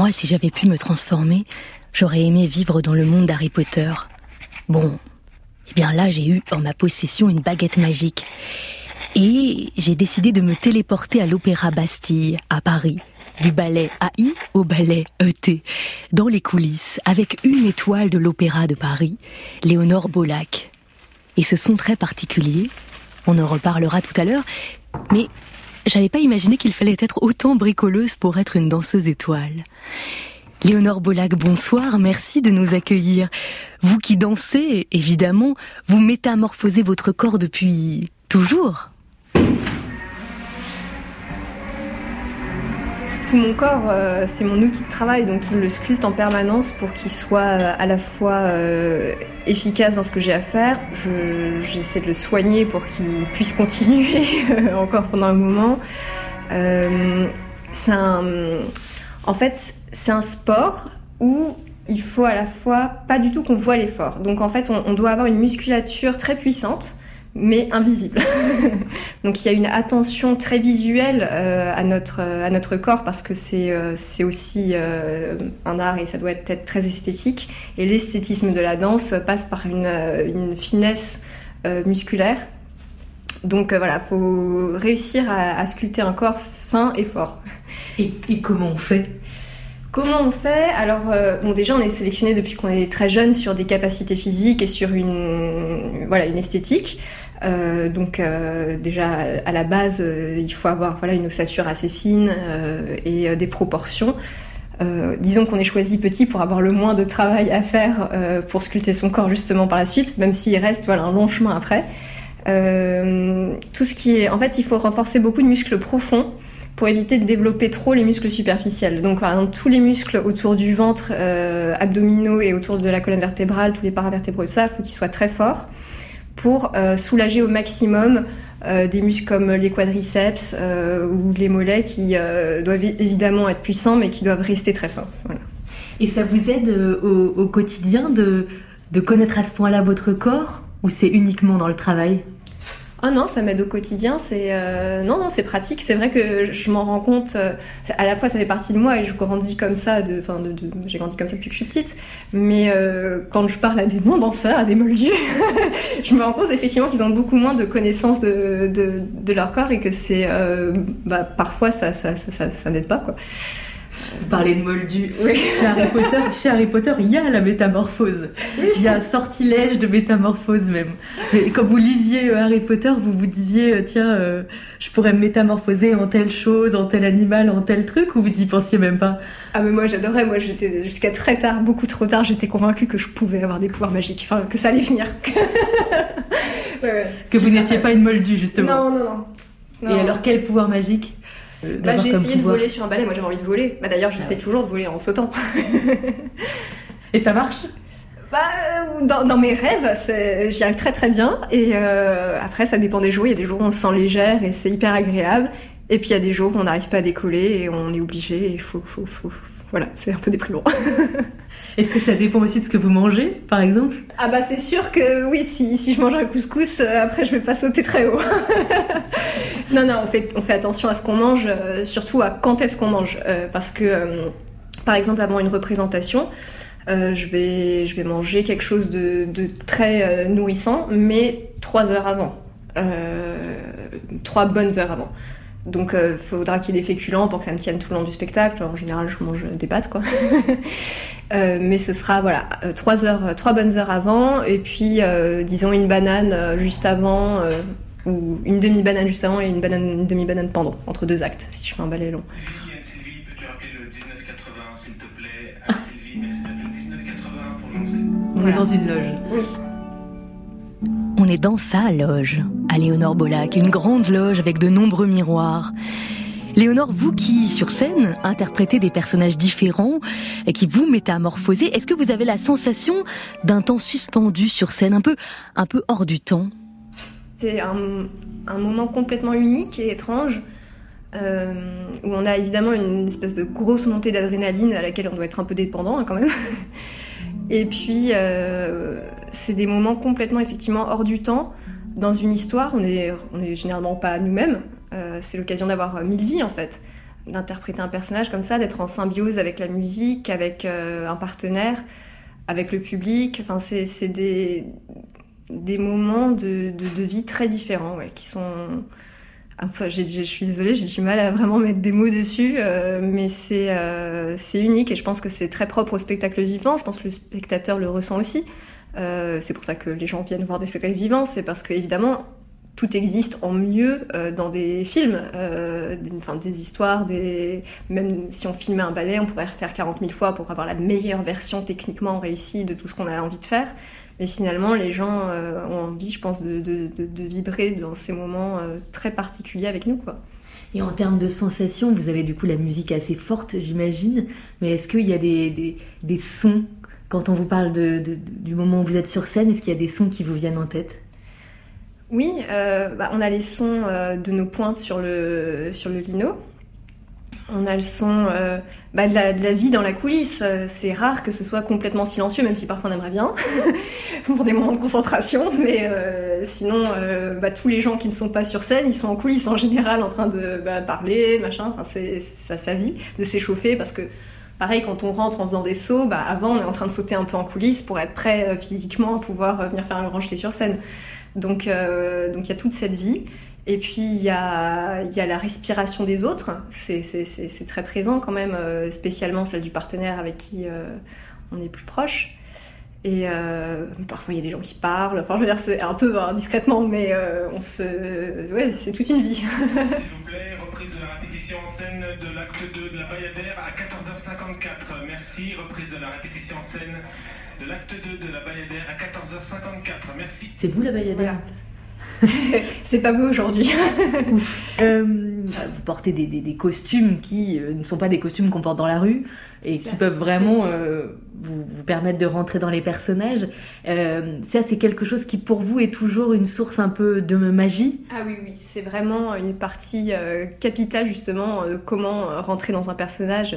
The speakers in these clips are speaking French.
Moi, si j'avais pu me transformer, j'aurais aimé vivre dans le monde d'Harry Potter. Bon, eh bien là, j'ai eu en ma possession une baguette magique. Et j'ai décidé de me téléporter à l'Opéra Bastille, à Paris, du ballet AI au ballet ET, dans les coulisses, avec une étoile de l'Opéra de Paris, Léonore Bolac. Et ce son très particulier, on en reparlera tout à l'heure, mais j'avais pas imaginé qu'il fallait être autant bricoleuse pour être une danseuse étoile. Léonore Bolac, bonsoir, merci de nous accueillir. Vous qui dansez, évidemment, vous métamorphosez votre corps depuis toujours. Mon corps, euh, c'est mon outil de travail, donc il le sculpte en permanence pour qu'il soit euh, à la fois euh, efficace dans ce que j'ai à faire. J'essaie de le soigner pour qu'il puisse continuer encore pendant un moment. un, en fait, c'est un sport où il faut à la fois pas du tout qu'on voit l'effort. Donc en fait, on doit avoir une musculature très puissante mais invisible. Donc il y a une attention très visuelle euh, à, notre, euh, à notre corps parce que c'est euh, aussi un art et ça doit être très esthétique. Et l'esthétisme de la danse passe par une, finesse musculaire. Donc voilà, il faut réussir à, sculpter un corps fin et fort. Et comment on fait? Comment on fait? Alors, bon, déjà, on est sélectionné depuis qu'on est très jeune sur des capacités physiques et sur une, voilà, une esthétique. Euh, donc euh, déjà à la base, euh, il faut avoir voilà une ossature assez fine et des proportions. disons qu'on est choisi petit pour avoir le moins de travail à faire pour sculpter son corps justement par la suite, même s'il reste voilà un long chemin après. tout ce qui est, en fait, il faut renforcer beaucoup de muscles profonds pour éviter de développer trop les muscles superficiels. Donc par exemple tous les muscles autour du ventre, abdominaux et autour de la colonne vertébrale, tous les paravertébraux, ça, il faut qu'ils soient très forts pour euh, soulager au maximum euh, des muscles comme les quadriceps euh, ou les mollets qui doivent évidemment être puissants mais qui doivent rester très forts. Et ça vous aide au, quotidien de connaître à ce point-là votre corps ou c'est uniquement dans le travail? Ah non, ça m'aide au quotidien. C'est euh, non, non, c'est pratique. C'est vrai que je m'en rends compte. Euh, à la fois, ça fait partie de moi et je grandis comme ça. Enfin, de, j'ai grandi comme ça depuis que je suis petite. Mais euh, quand je parle à des non-danseurs, à des moldus, je me rends compte effectivement qu'ils ont beaucoup moins de connaissances de, de, leur corps et que c'est, bah, parfois, ça, ça, ça, ça n'aide pas quoi. Vous parlez de Moldu. Chez, Harry Potter, chez Harry Potter, il y a la métamorphose. Il y a un sortilège de métamorphose même. Et quand vous lisiez euh, Harry Potter, vous vous disiez, euh, tiens, euh, je pourrais me métamorphoser en telle chose, en tel animal, en tel truc, ou vous y pensiez même pas? Ah mais moi j'adorais, moi j'étais jusqu'à très tard, beaucoup trop tard, j'étais convaincue que je pouvais avoir des pouvoirs magiques, enfin que ça allait venir. Que vous n'étiez pas une Moldu justement. Non, non, non. Et alors quel pouvoir magique? Bah, j'ai essayé de voler sur un balai, moi j'avais envie de voler. Bah, D'ailleurs, j'essaie ah toujours de voler en sautant. Et ça marche? Bah, dans, dans, mes rêves, j'y arrive très très bien. Et euh, après, ça dépend des jours. Il y a des jours où on se sent légère et c'est hyper agréable. Et puis il y a des jours où on n'arrive pas à décoller et on est obligé. Il faut, faut, faut, voilà, c'est un peu déprimant. Est-ce que ça dépend aussi de ce que vous mangez, par exemple? Ah bah c'est sûr que oui, si, si je mange un couscous, euh, après je vais pas sauter très haut. non, non, on fait, on fait attention à ce qu'on mange, euh, surtout à quand est-ce qu'on mange. Euh, parce que, par exemple, avant une représentation, je, vais, je vais manger quelque chose de, de très nourrissant, mais trois heures avant. trois bonnes heures avant. Donc, il euh, faudra qu'il y ait des féculents pour que ça me tienne tout le long du spectacle. En général, je mange des pâtes, quoi. euh, mais ce sera, voilà, euh, trois heures, trois bonnes heures avant, et puis, euh, disons, une banane juste avant, ou une demi-banane juste avant et une, banane, une demi-banane pendant, entre deux actes, si je fais un ballet long. Sylvie, peux-tu rappeler le 1980, s'il te plaît Sylvie, merci de 1980 pour On est dans une loge. Oui. On est dans sa loge, à Léonore Bolac, une grande loge avec de nombreux miroirs. Léonore, vous qui, sur scène, interprétez des personnages différents et qui vous métamorphosez, est-ce que vous avez la sensation d'un temps suspendu sur scène, un peu, un peu hors du temps? C'est un, moment complètement unique et étrange, euh, où on a évidemment une espèce de grosse montée d'adrénaline à laquelle on doit être un peu dépendant hein, quand même. Et puis, euh, c'est des moments complètement, effectivement, hors du temps. Dans une histoire, on n'est est généralement pas nous-mêmes. Euh, c'est l'occasion d'avoir mille vies, en fait. d'interpréter un personnage comme ça, d'être en symbiose avec la musique, avec un partenaire, avec le public. Enfin, c'est des, moments de, vie très différents, qui sont Enfin, je suis désolée, j'ai du mal à vraiment mettre des mots dessus, euh, mais euh, c'est unique et je pense que c'est très propre au spectacle vivant. Je pense que le spectateur le ressent aussi. Euh, c'est pour ça que les gens viennent voir des spectacles vivants, c'est parce que évidemment tout existe en mieux dans des films, des, enfin, des histoires, des... même si on filmait un ballet, on pourrait refaire 40 000 fois pour avoir la meilleure version techniquement réussie de tout ce qu'on a envie de faire. Mais finalement, les gens euh, ont envie, je pense, de, vibrer dans ces moments euh, très particuliers avec nous. Et en termes de sensations, vous avez du coup la musique assez forte, j'imagine. Mais est-ce qu'il y a des, sons, quand on vous parle du moment où vous êtes sur scène, est-ce qu'il y a des sons qui vous viennent en tête? Oui, euh, bah, on a les sons de nos pointes sur le, sur le lino. On a le son euh, bah, de, la, vie dans la coulisse. Euh, c'est rare que ce soit complètement silencieux, même si parfois on aimerait bien, pour des moments de concentration. Mais euh, sinon, bah, tous les gens qui ne sont pas sur scène, ils sont en coulisses en général, en train de parler, machin. Enfin, c'est sa vie, de s'échauffer, parce que pareil, quand on rentre en faisant des sauts, bah, avant on est en train de sauter un peu en coulisses pour être prêt physiquement à pouvoir venir faire un grand jeté sur scène. Donc, donc il y a toute cette vie. Et puis il y a, y a, la respiration des autres, c'est très présent quand même, euh, spécialement celle du partenaire avec qui euh, on est plus proche. Et euh, parfois il y a des gens qui parlent, enfin je veux dire c'est un peu indiscrètement, mais on se... ouais, c'est toute une vie. Plaît, reprise de la répétition en scène de l'acte 2 de la Bayadère à 14h54. Merci, reprise de la répétition en scène de l'acte 2 de la Bayadère à 14h54. Merci. C'est vous la Bayadère c'est pas beau aujourd'hui. Euh, vous portez des, costumes qui euh, ne sont pas des costumes qu'on porte dans la rue et qui peuvent vraiment euh, vous, permettre de rentrer dans les personnages. ça, c'est quelque chose qui pour vous est toujours une source un peu de magie Ah oui, oui, c'est vraiment une partie capitale justement de comment rentrer dans un personnage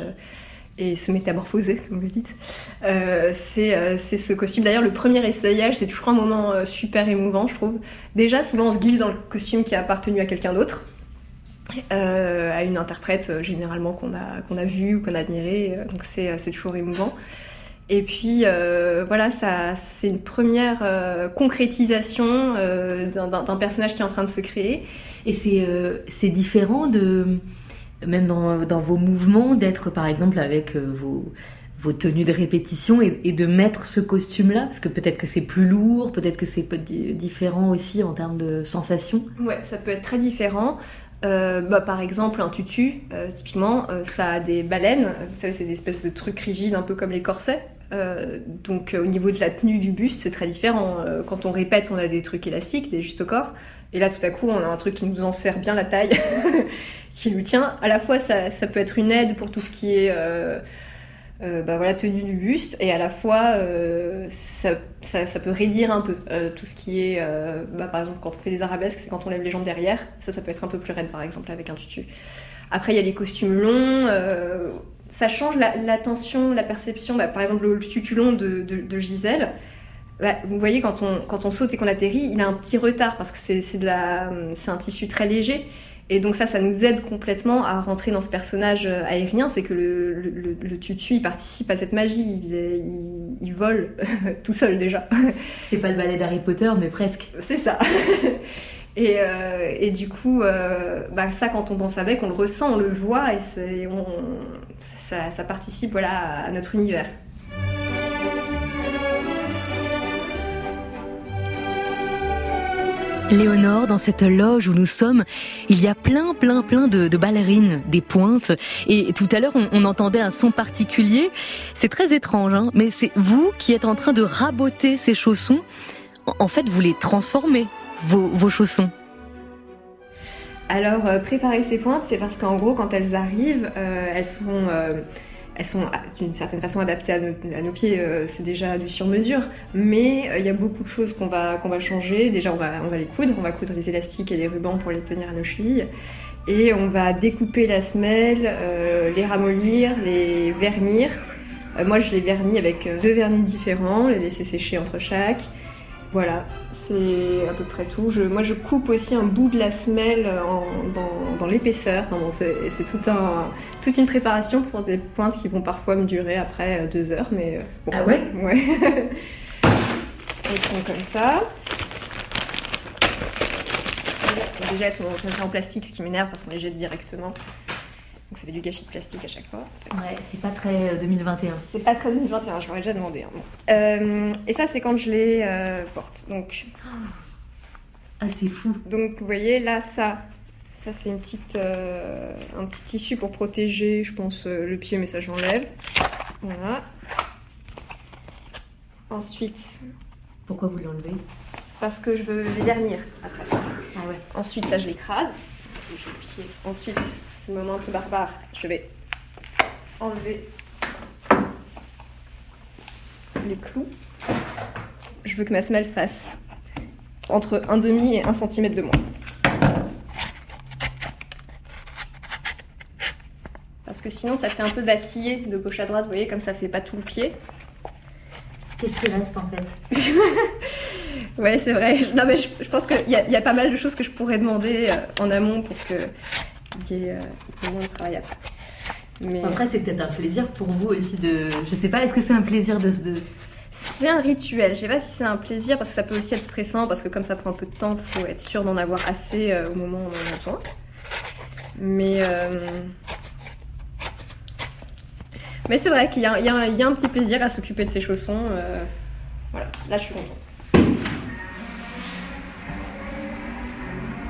et se métamorphoser, comme vous dites. Euh, euh, c'est ce costume. D'ailleurs, le premier essayage, c'est toujours un moment euh, super émouvant, je trouve. Déjà, souvent, on se glisse dans le costume qui a appartenu à quelqu'un d'autre, à une interprète généralement qu'on a, qu'on a vue ou qu'on a admirée. donc, c'est toujours émouvant. Et puis, voilà, c'est une première concrétisation d'un personnage qui est en train de se créer. Et c'est différent de même dans, vos mouvements, d'être par exemple avec euh, vos, tenues de répétition et, de mettre ce costume-là? Parce que peut-être que c'est plus lourd, peut-être que c'est différent aussi en termes de sensations? Ouais, ça peut être très différent. Euh, bah, par exemple, un tutu, euh, typiquement, ça a des baleines. Vous savez, c'est des espèces de trucs rigides, un peu comme les corsets. Donc, au niveau de la tenue du buste, c'est très différent. quand on répète, on a des trucs élastiques, des justes au corps. Et là, tout à coup, on a un truc qui nous en sert bien la taille. qui lui tient. À la fois, ça, ça, peut être une aide pour tout ce qui est euh, euh, bah voilà, tenue du buste, et à la fois, euh, ça, ça, ça, peut raidir un peu tout ce qui est, bah, par exemple, quand on fait des arabesques, c'est quand on lève les jambes derrière. Ça, ça peut être un peu plus raide, par exemple, avec un tutu. Après, il y a les costumes longs. Ça change la, la, la perception. Bah, par exemple, le, tutu long de, de, de Gisèle. Bah, vous voyez, quand on, quand on saute et qu'on atterrit, il a un petit retard parce que c'est un tissu très léger. Et donc ça, ça nous aide complètement à rentrer dans ce personnage euh, aérien, c'est que le, le, tutu, il participe à cette magie, il, il, vole tout seul déjà. C'est pas le ballet d'Harry Potter, mais presque. C'est ça. Et, euh, et, du coup, euh, bah ça, quand on danse avec, on le ressent, on le voit, et ça, ça, participe voilà, à notre univers. Léonore, dans cette loge où nous sommes, il y a plein, plein, plein de, ballerines, des pointes. Et tout à l'heure, on, entendait un son particulier. C'est très étrange, hein mais c'est vous qui êtes en train de raboter ces chaussons. En fait, vous les transformez, vos, chaussons. Alors, euh, préparer ces pointes, c'est parce qu'en gros, quand elles arrivent, euh, elles sont... Euh, elles sont d'une certaine façon adaptées à, nos pieds, c'est déjà du sur-mesure, mais il y a beaucoup de choses qu'on va, qu'on va changer. Déjà, on va, les coudre, on va coudre les élastiques et les rubans pour les tenir à nos chevilles, et on va découper la semelle, les ramollir, les vernir. moi, je les vernis avec deux vernis différents, les laisser sécher entre chaque. Voilà, c'est à peu près tout. Je, moi, je coupe aussi un bout de la semelle en- dans, dans l'épaisseur. Enfin, bon, c'est c'est tout un, toute une préparation pour des pointes qui vont parfois me durer après euh, deux heures. Mais, euh, bon, Ah ouais? Ouais. Elles sont comme ça. Déjà, elles sont, elles sont en plastique, ce qui m'énerve parce qu'on les jette directement. Donc ça fait du gâchis de plastique à chaque fois. Ouais, c'est pas très 2021. C'est pas très 2021, je l'aurais déjà demandé. hein. Bon. Euh, et ça, c'est quand je les euh, porte. Donc, Ah, c'est fou. donc, vous voyez, là, ça, ça c'est une petite, euh, un petit tissu pour protéger, je pense, euh, le pied, mais ça, j'enlève. Voilà. Ensuite, Pourquoi vous l'enlevez? Parce que je veux les vernir après. Ah ouais. Ensuite, ça, je l'écrase. Ensuite, c'est le moment un peu barbare. Je vais enlever les clous. Je veux que ma semelle fasse entre un demi et un centimètre de moins. Parce que sinon, ça fait un peu vaciller de gauche à droite, vous voyez, comme ça fait pas tout le pied. Qu'est-ce qui reste en fait? Ouais, c'est vrai. Non, mais je, je pense qu'il y, a- il y a pas mal de choses que je pourrais demander euh, en amont pour que ait, euh, moins de travail après. Mais Après, c'est peut-être un plaisir pour vous aussi de. Je sais pas, est-ce que c'est un plaisir de. de... c'est un rituel. Je sais pas si c'est un plaisir parce que ça peut aussi être stressant parce que comme ça prend un peu de temps, faut être sûr d'en avoir assez euh, au moment où on en a besoin. Mais euh, mais c'est vrai qu'il y a un petit plaisir à s'occuper de ses chaussons. euh, Voilà, là je suis contente.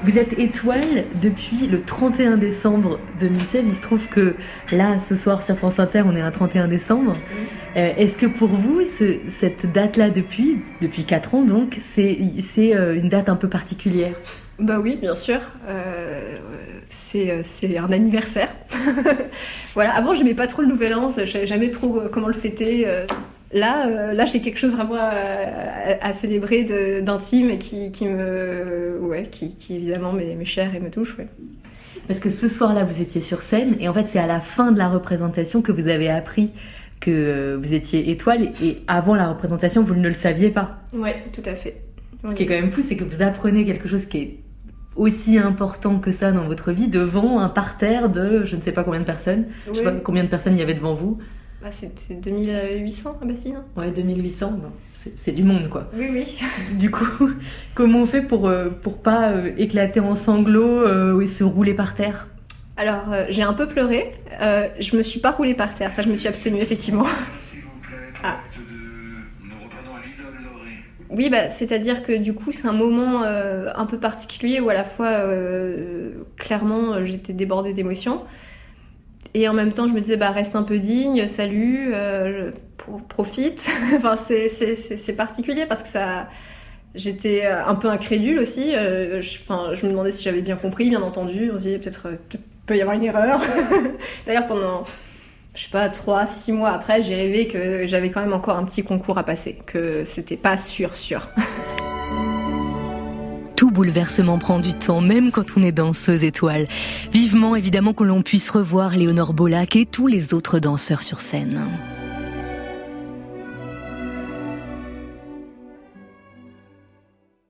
Vous êtes étoile depuis le 31 décembre 2016. Il se trouve que là, ce soir sur France Inter, on est un 31 décembre. Euh, Est-ce que pour vous, ce- cette date-là, depuis, depuis 4 ans donc, c'est euh, une date un peu particulière? Bah oui, bien sûr. Euh, c'est, un anniversaire. voilà. Avant, j'aimais pas trop le Nouvel An. Je savais jamais trop comment le fêter. Euh. Là, euh, là, j'ai quelque chose vraiment à, à- à célébrer d'intime qui, qui me, ouais, qui, qui évidemment m'est cher et me touche. Ouais. Parce que ce soir-là, vous étiez sur scène et en fait, c'est à la fin de la représentation que vous avez appris que euh, vous étiez étoile et avant la représentation, vous ne le saviez pas. Ouais, tout à fait. Ce qui est quand même fou, c'est que vous apprenez quelque chose qui est aussi important que ça dans votre vie devant un parterre de je ne sais pas combien de personnes. Je sais pas combien de personnes il y avait devant vous. Ah, c'est, c'est 2800 à Bassine Ouais, 2800, bon, c'est c'est du monde quoi. Oui, oui. Du coup, comment on fait pour, euh, pour pas euh, éclater en sanglots euh, et se rouler par terre? Alors, euh, j'ai un peu pleuré. Euh, je me suis pas roulée par terre. Ça, je me suis abstenue effectivement. S'il vous plaît, Ah. Oui, bah, c'est-à-dire que du coup, c'est un moment euh, un peu particulier où à la fois, euh, clairement, j'étais débordée d'émotions. Et en même temps, je me disais, bah, reste un peu digne, salut, euh, profite. enfin, c'est- particulier parce que ça. J'étais euh, un peu incrédule aussi. euh, je, je me demandais si j'avais bien compris, bien entendu. On se disait, peut-être peut peut y avoir une erreur. D'ailleurs, pendant je sais pas, trois, six mois après, j'ai rêvé que j'avais quand même encore un petit concours à passer, que c'était pas sûr, sûr. Bouleversement prend du temps, même quand on est danseuse étoile. Vivement évidemment que l'on puisse revoir Léonore Bolac et tous les autres danseurs sur scène.